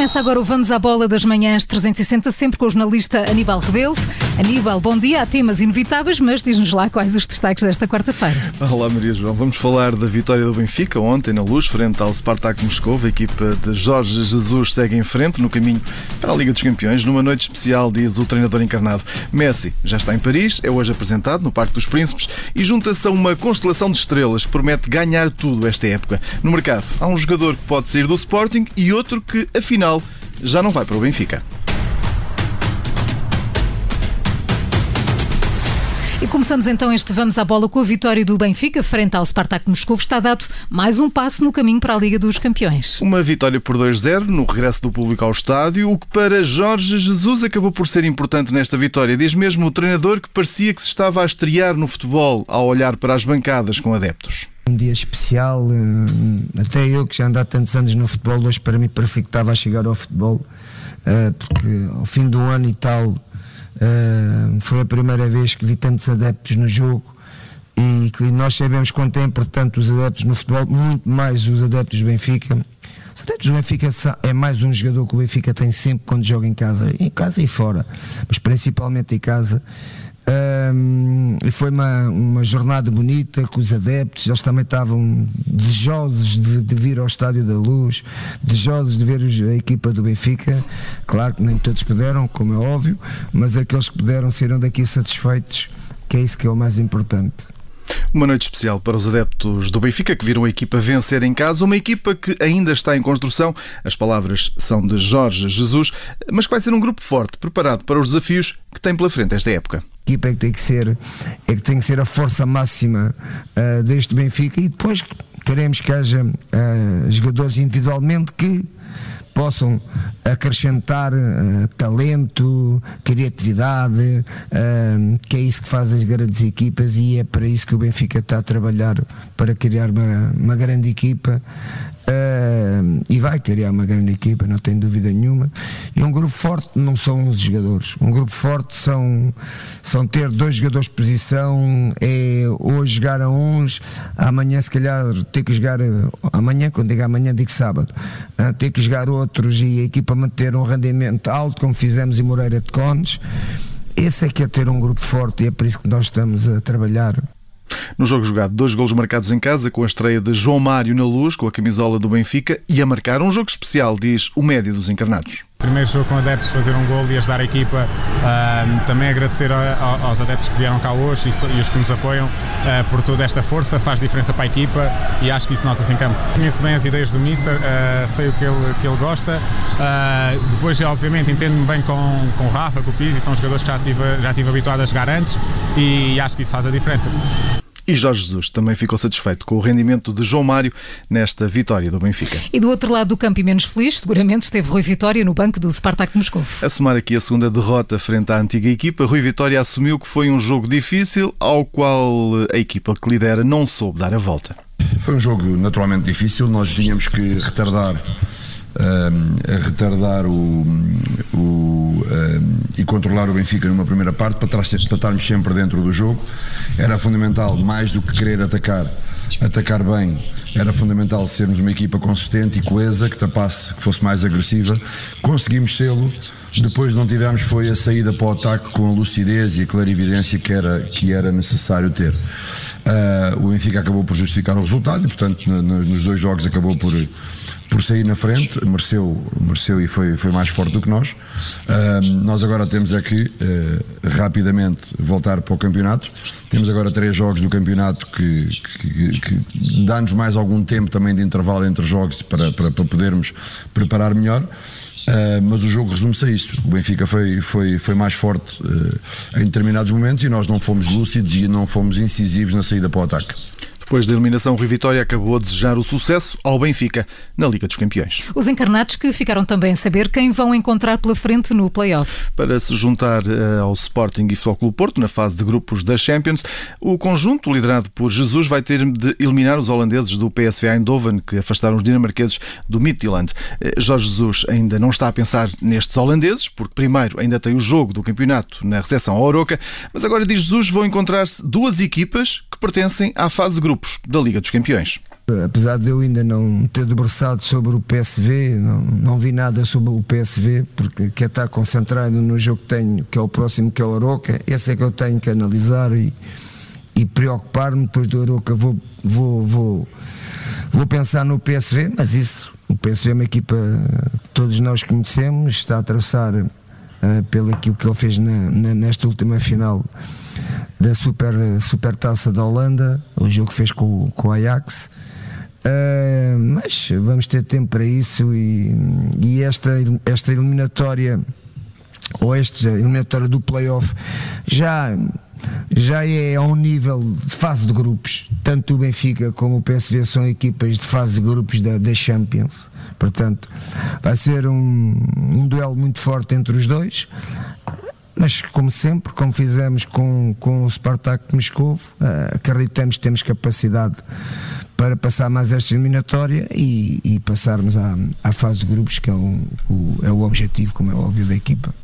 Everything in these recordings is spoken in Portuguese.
Começa agora o Vamos à Bola das Manhãs 360, sempre com o jornalista Aníbal Rebelo. Aníbal, bom dia. Há temas inevitáveis, mas diz-nos lá quais os destaques desta quarta-feira. Olá, Maria João. Vamos falar da vitória do Benfica ontem na Luz, frente ao Spartak Moscou. A equipa de Jorge Jesus segue em frente no caminho para a Liga dos Campeões. Numa noite especial, diz o treinador encarnado. Messi já está em Paris, é hoje apresentado no Parque dos Príncipes e junta-se a uma constelação de estrelas que promete ganhar tudo esta época. No mercado, há um jogador que pode sair do Sporting e outro que, afinal, já não vai para o Benfica. E começamos então este Vamos à Bola com a vitória do Benfica frente ao Spartak Moscou. Está dado mais um passo no caminho para a Liga dos Campeões. Uma vitória por 2-0 no regresso do público ao estádio, o que para Jorge Jesus acabou por ser importante nesta vitória. Diz mesmo o treinador que parecia que se estava a estrear no futebol ao olhar para as bancadas com adeptos um dia especial. Eh, até eu que já ando há tantos anos no futebol, hoje para mim parecia que estava a chegar ao futebol, eh, porque ao fim do ano e tal eh, foi a primeira vez que vi tantos adeptos no jogo e que nós sabemos quanto é importante os adeptos no futebol, muito mais os adeptos do Benfica. Os adeptos do Benfica é mais um jogador que o Benfica tem sempre quando joga em casa, em casa e fora, mas principalmente em casa. Um, e foi uma, uma jornada bonita com os adeptos, eles também estavam desejosos de, de, vir ao Estádio da Luz, desejosos de ver a equipa do Benfica. Claro que nem todos puderam, como é óbvio, mas aqueles que puderam saíram daqui satisfeitos, que é isso que é o mais importante. Uma noite especial para os adeptos do Benfica que viram a equipa vencer em casa, uma equipa que ainda está em construção. As palavras são de Jorge Jesus, mas que vai ser um grupo forte, preparado para os desafios que tem pela frente esta época equipa é que tem que ser, é que tem que ser a força máxima uh, deste Benfica. E depois queremos que haja uh, jogadores individualmente que possam acrescentar uh, talento, criatividade, uh, que é isso que faz as grandes equipas e é para isso que o Benfica está a trabalhar para criar uma, uma grande equipa Uh, e vai criar uma grande equipa, não tenho dúvida nenhuma. E um grupo forte não são os jogadores. Um grupo forte são, são ter dois jogadores de posição, é hoje jogar a uns, amanhã se calhar ter que jogar, amanhã, quando digo amanhã, digo sábado, uh, ter que jogar outros e a equipa manter um rendimento alto, como fizemos em Moreira de Cones. Esse é que é ter um grupo forte e é por isso que nós estamos a trabalhar. No jogo jogado, dois golos marcados em casa, com a estreia de João Mário na luz, com a camisola do Benfica, e a marcar um jogo especial, diz o médio dos encarnados. Primeiro jogo com adeptos, fazer um gol e ajudar a equipa. Uh, também agradecer a, a, aos adeptos que vieram cá hoje e, e os que nos apoiam uh, por toda esta força, faz diferença para a equipa e acho que isso nota-se em campo. Conheço bem as ideias do Mister, uh, sei o que ele, que ele gosta. depois, obviamente, entendo-me bem com, com o Rafa, com o Pizzi, são jogadores que já tive, já tive habituado a jogar antes e acho que isso faz a diferença. E Jorge Jesus também ficou satisfeito com o rendimento de João Mário nesta vitória do Benfica. E do outro lado do campo e menos feliz, seguramente esteve Rui Vitória no banco do Spartak Moscou. A somar aqui a segunda derrota frente à antiga equipa, Rui Vitória assumiu que foi um jogo difícil ao qual a equipa que lidera não soube dar a volta. Foi um jogo naturalmente difícil, nós tínhamos que retardar a retardar o, o e controlar o Benfica numa primeira parte para, para estarmos sempre dentro do jogo. Era fundamental, mais do que querer atacar, atacar bem, era fundamental sermos uma equipa consistente e coesa, que tapasse, que fosse mais agressiva. Conseguimos sê-lo. Depois não tivemos foi a saída para o ataque com a lucidez e a clarividência que era, que era necessário ter. Uh, o Benfica acabou por justificar o resultado e, portanto, no, no, nos dois jogos acabou por, por sair na frente, mereceu, mereceu e foi, foi mais forte do que nós. Uh, nós agora temos aqui uh, rapidamente voltar para o campeonato. Temos agora três jogos do campeonato que, que, que dá-nos mais algum tempo também de intervalo entre jogos para, para, para podermos preparar melhor. Uh, mas o jogo resume-se a isso. O Benfica foi, foi, foi mais forte em determinados momentos e nós não fomos lúcidos e não fomos incisivos na saída para o ataque. Depois da eliminação, Rui Vitória acabou a desejar o sucesso ao Benfica na Liga dos Campeões. Os encarnados que ficaram também a saber quem vão encontrar pela frente no play-off. Para se juntar uh, ao Sporting e Futebol Clube Porto na fase de grupos da Champions, o conjunto liderado por Jesus vai ter de eliminar os holandeses do PSV Eindhoven que afastaram os dinamarqueses do Midtjylland. Uh, Jorge Jesus ainda não está a pensar nestes holandeses, porque primeiro ainda tem o jogo do campeonato na recepção ao Oroca, mas agora diz Jesus vão encontrar-se duas equipas que pertencem à fase de grupos grupos da Liga dos Campeões. Apesar de eu ainda não ter debruçado sobre o PSV, não, não vi nada sobre o PSV, porque quer estar concentrado no jogo que tenho, que é o próximo, que é o Oroca. Esse é que eu tenho que analisar e, e preocupar-me. Depois do Oroca vou, vou, vou, vou pensar no PSV, mas isso, o PSV é uma equipa que todos nós conhecemos, está a atravessar uh, pelo aquilo que ele fez na, na, nesta última final da Super, super Taça da Holanda, o jogo que fez com, com o Ajax. Uh, mas vamos ter tempo para isso e, e, esta, esta eliminatória ou esta eliminatória do playoff já, já é a um nível de fase de grupos. Tanto o Benfica como o PSV são equipas de fase de grupos da, da Champions. Portanto, vai ser um, um duelo muito forte entre os dois. Mas, como sempre, como fizemos com, com o Spartak Moscou, uh, acreditamos que temos capacidade para passar mais esta eliminatória e, e passarmos à, à, fase de grupos, que é o, é o objetivo, como é óbvio, da equipa.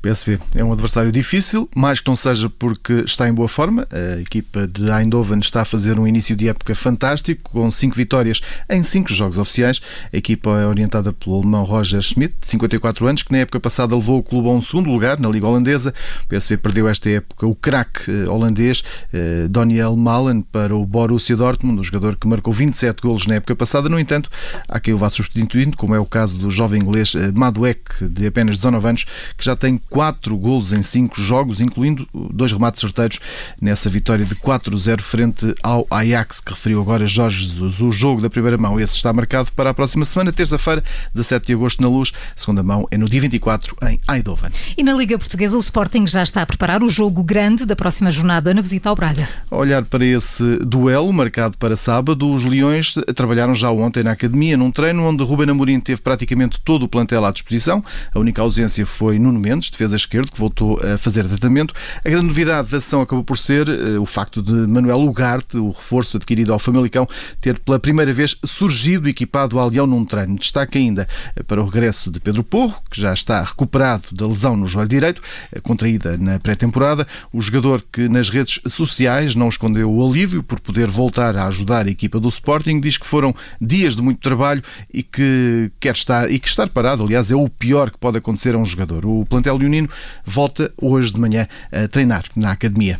PSV é um adversário difícil, mais que não seja porque está em boa forma. A equipa de Eindhoven está a fazer um início de época fantástico, com cinco vitórias em cinco jogos oficiais. A equipa é orientada pelo alemão Roger Schmidt, de 54 anos, que na época passada levou o clube a um segundo lugar na Liga Holandesa. O PSV perdeu esta época o craque eh, holandês eh, Daniel Malen para o Borussia Dortmund, um jogador que marcou 27 golos na época passada. No entanto, há quem o vá substituindo, como é o caso do jovem inglês eh, Maduek, de apenas 19 anos, que já tem quatro golos em cinco jogos, incluindo dois remates certeiros nessa vitória de 4-0 frente ao Ajax, que referiu agora Jorge Jesus. O jogo da primeira mão, esse está marcado para a próxima semana, terça-feira, 17 de agosto, na Luz. A segunda mão é no dia 24, em Eindhoven. E na Liga Portuguesa, o Sporting já está a preparar o jogo grande da próxima jornada na visita ao Braga. A olhar para esse duelo, marcado para sábado, os Leões trabalharam já ontem na academia, num treino onde Ruben Amorim teve praticamente todo o plantel à disposição. A única ausência foi Nuno Mendes, defesa esquerdo, que voltou a fazer tratamento. A grande novidade da ação acabou por ser uh, o facto de Manuel Ugarte, o reforço adquirido ao Famalicão, ter pela primeira vez surgido equipado ao Leão num treino. Destaque ainda uh, para o regresso de Pedro Porro, que já está recuperado da lesão no joelho direito, uh, contraída na pré-temporada. O jogador que nas redes sociais não escondeu o alívio por poder voltar a ajudar a equipa do Sporting, diz que foram dias de muito trabalho e que quer estar e que estar parado, aliás, é o pior que pode acontecer a um jogador. O plantel leonino volta hoje de manhã a treinar na academia.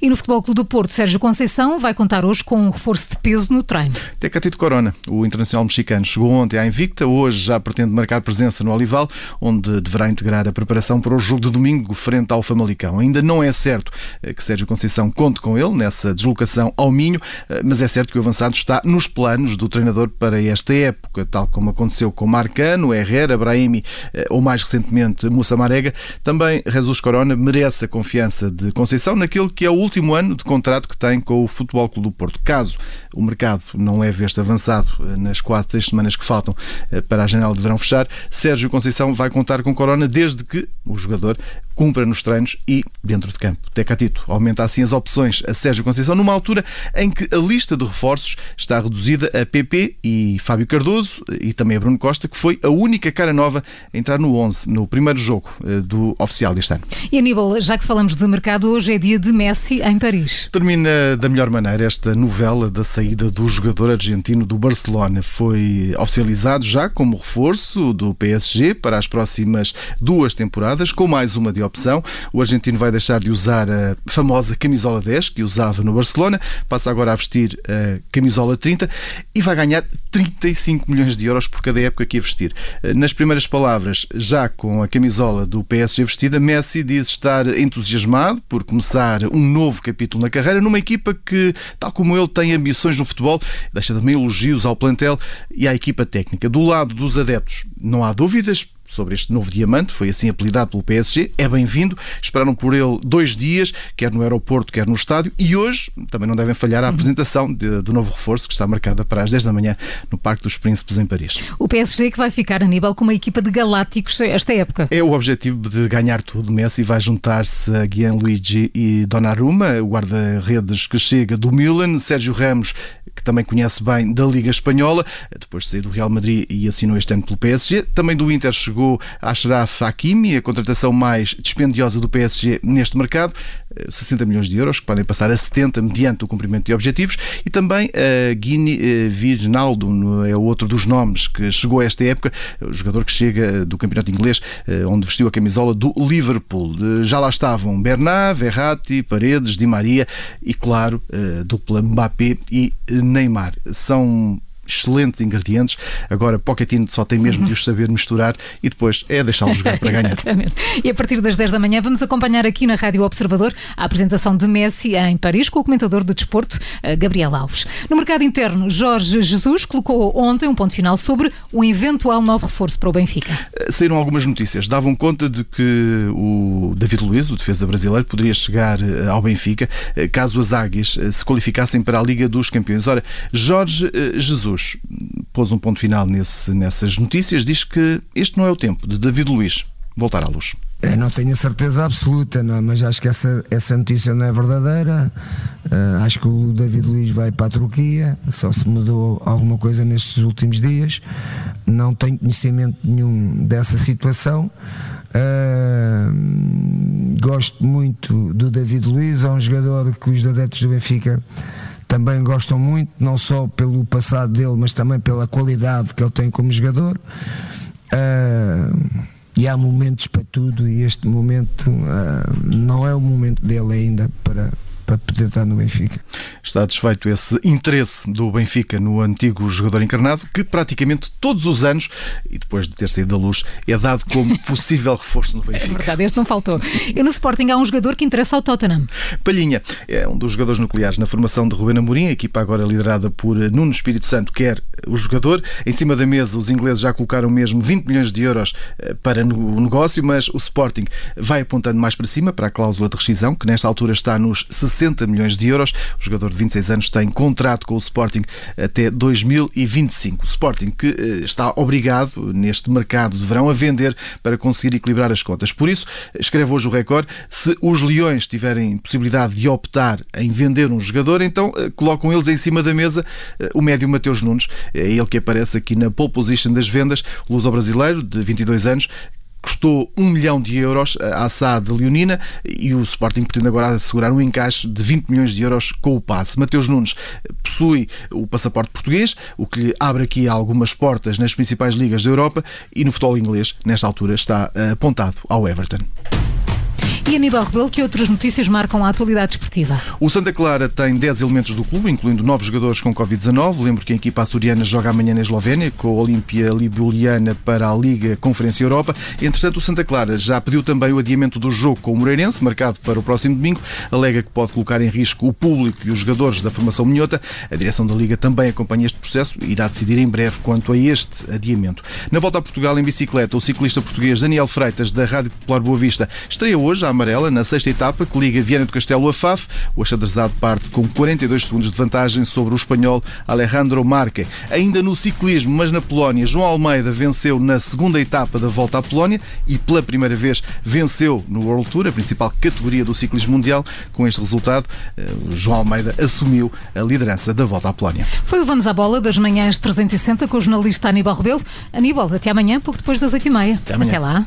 E no Futebol Clube do Porto, Sérgio Conceição vai contar hoje com um reforço de peso no treino. Tecatito Corona, o internacional mexicano, chegou ontem à Invicta, hoje já pretende marcar presença no Olival, onde deverá integrar a preparação para o jogo de domingo frente ao Famalicão. Ainda não é certo eh, que Sérgio Conceição conte com ele nessa deslocação ao Minho, eh, mas é certo que o avançado está nos planos do treinador para esta época, tal como aconteceu com Marcano, Herrera, Brahimi eh, ou mais recentemente Moussa Marega. Também Jesus Corona merece a confiança de Conceição naquilo que é é o último ano de contrato que tem com o Futebol Clube do Porto. Caso o mercado não leve este avançado eh, nas quatro, três semanas que faltam eh, para a janela de verão fechar, Sérgio Conceição vai contar com Corona desde que o jogador cumpra nos treinos e dentro de campo. Tecatito aumenta assim as opções a Sérgio Conceição numa altura em que a lista de reforços está reduzida a PP e Fábio Cardoso e também a Bruno Costa, que foi a única cara nova a entrar no 11, no primeiro jogo eh, do oficial deste ano. E Aníbal, já que falamos de mercado, hoje é dia de Messi em Paris. Termina da melhor maneira esta novela da saída do jogador argentino do Barcelona. Foi oficializado já como reforço do PSG para as próximas duas temporadas, com mais uma de opção. O argentino vai deixar de usar a famosa camisola 10 que usava no Barcelona, passa agora a vestir a camisola 30 e vai ganhar 35 milhões de euros por cada época que a vestir. Nas primeiras palavras, já com a camisola do PSG vestida, Messi diz estar entusiasmado por começar um novo capítulo na carreira numa equipa que, tal como ele, tem ambições no futebol, deixa também elogios ao plantel e à equipa técnica. Do lado dos adeptos, não há dúvidas, sobre este novo diamante, foi assim apelidado pelo PSG, é bem-vindo. Esperaram por ele dois dias, quer no aeroporto, quer no estádio, e hoje também não devem falhar a uhum. apresentação de, do novo reforço, que está marcada para as 10 da manhã no Parque dos Príncipes, em Paris. O PSG que vai ficar, Aníbal, com uma equipa de galácticos esta época. É o objetivo de ganhar tudo. Messi vai juntar-se a Gianluigi e Donnarumma, o guarda-redes que chega do Milan, Sérgio Ramos que também conhece bem da Liga Espanhola, depois de sair do Real Madrid e assinou este ano pelo PSG. Também do Inter chegou chegou Ashraf Hakimi, a contratação mais dispendiosa do PSG neste mercado, 60 milhões de euros, que podem passar a 70 mediante o cumprimento de objetivos, e também a Guine Wijnaldum, é outro dos nomes que chegou a esta época, o jogador que chega do campeonato inglês, onde vestiu a camisola do Liverpool. Já lá estavam Bernat, Verratti, Paredes, Di Maria e, claro, dupla Mbappé e Neymar. São excelentes ingredientes. Agora, Pochettino só tem mesmo de os saber misturar e depois é deixá-los jogar para ganhar. Exatamente. E a partir das 10 da manhã vamos acompanhar aqui na Rádio Observador a apresentação de Messi em Paris com o comentador do desporto, eh, Gabriel Alves. No mercado interno, Jorge Jesus colocou ontem um ponto final sobre o eventual novo reforço para o Benfica. Eh, saíram algumas notícias. Davam conta de que o David Luiz, o defesa brasileiro, poderia chegar eh, ao Benfica caso as Águias se qualificassem para a Liga dos Campeões. Ora, Jorge Jesus Pôs um ponto final nesse, nessas notícias, diz que este não é o tempo de David Luiz voltar à luz. Eu não tenho a certeza absoluta, não, mas acho que essa, essa notícia não é verdadeira. Uh, acho que o David Luiz vai para a Turquia, só se mudou alguma coisa nestes últimos dias. Não tenho conhecimento nenhum dessa situação. Uh, gosto muito do David Luiz, é um jogador que os adeptos do Benfica também gostam muito, não só pelo passado dele, mas também pela qualidade que ele tem como jogador. Uh, e há momentos para tudo, e este momento uh, não é o momento dele ainda para, para poder estar no Benfica. Está desfeito esse interesse do Benfica no antigo jogador encarnado, que praticamente todos os anos, e depois de ter saído da luz, é dado como possível reforço no Benfica. É verdade, este não faltou. E no Sporting há um jogador que interessa ao Tottenham. Palhinha é um dos jogadores nucleares na formação de Rubén Amorim, a equipa agora liderada por Nuno Espírito Santo, quer o jogador. Em cima da mesa, os ingleses já colocaram mesmo 20 milhões de euros eh, para o negócio, mas o Sporting vai apontando mais para cima, para a cláusula de rescisão, que nesta altura está nos 60 60 milhões de euros. O jogador de 26 anos tem contrato com o Sporting até 2025. O Sporting que eh, está obrigado neste mercado de verão a vender para conseguir equilibrar as contas. Por isso, escreve hoje o recorde, se os Leões tiverem possibilidade de optar em vender um jogador, então eh, colocam eles em cima da mesa eh, o médio Mateus Nunes. É ele que aparece aqui na pole position das vendas, o luso brasileiro de 22 anos, custou 1 milhão de euros à SAD Leonina e o Sporting pretende agora assegurar um encaixe de 20 milhões de euros com o passe. Mateus Nunes possui o passaporte português, o que lhe abre aqui algumas portas nas principais ligas da Europa e no futebol inglês, nesta altura, está apontado ao Everton. E Aníbal Rebelo, que outras notícias marcam a atualidade esportiva? O Santa Clara tem 10 elementos do clube, incluindo novos jogadores com Covid-19. Lembro que a equipa açoriana joga amanhã na Eslovénia, com a Olímpia Libuliana para a Liga Conferência Europa. Entretanto, o Santa Clara já pediu também o adiamento do jogo com o Moreirense, marcado para o próximo domingo. Alega que pode colocar em risco o público e os jogadores da formação minhota. A direção da Liga também acompanha este processo e irá decidir em breve quanto a este adiamento. Na volta a Portugal em bicicleta, o ciclista português Daniel Freitas, da Rádio Popular Boa Vista, estreia hoje à amarela na sexta etapa que liga Viana do Castelo a Faf. O achadrezado parte com 42 segundos de vantagem sobre o espanhol Alejandro Marque. Ainda no ciclismo, mas na Polónia, João Almeida venceu na segunda etapa da volta à Polónia e pela primeira vez venceu no World Tour, a principal categoria do ciclismo mundial. Com este resultado, eh, João Almeida assumiu a liderança da volta à Polónia. Foi o Vamos à Bola das manhãs 360 com o jornalista Aníbal Rebelo. Aníbal, até amanhã, pouco depois das 8h30. Até, amanhã. até lá.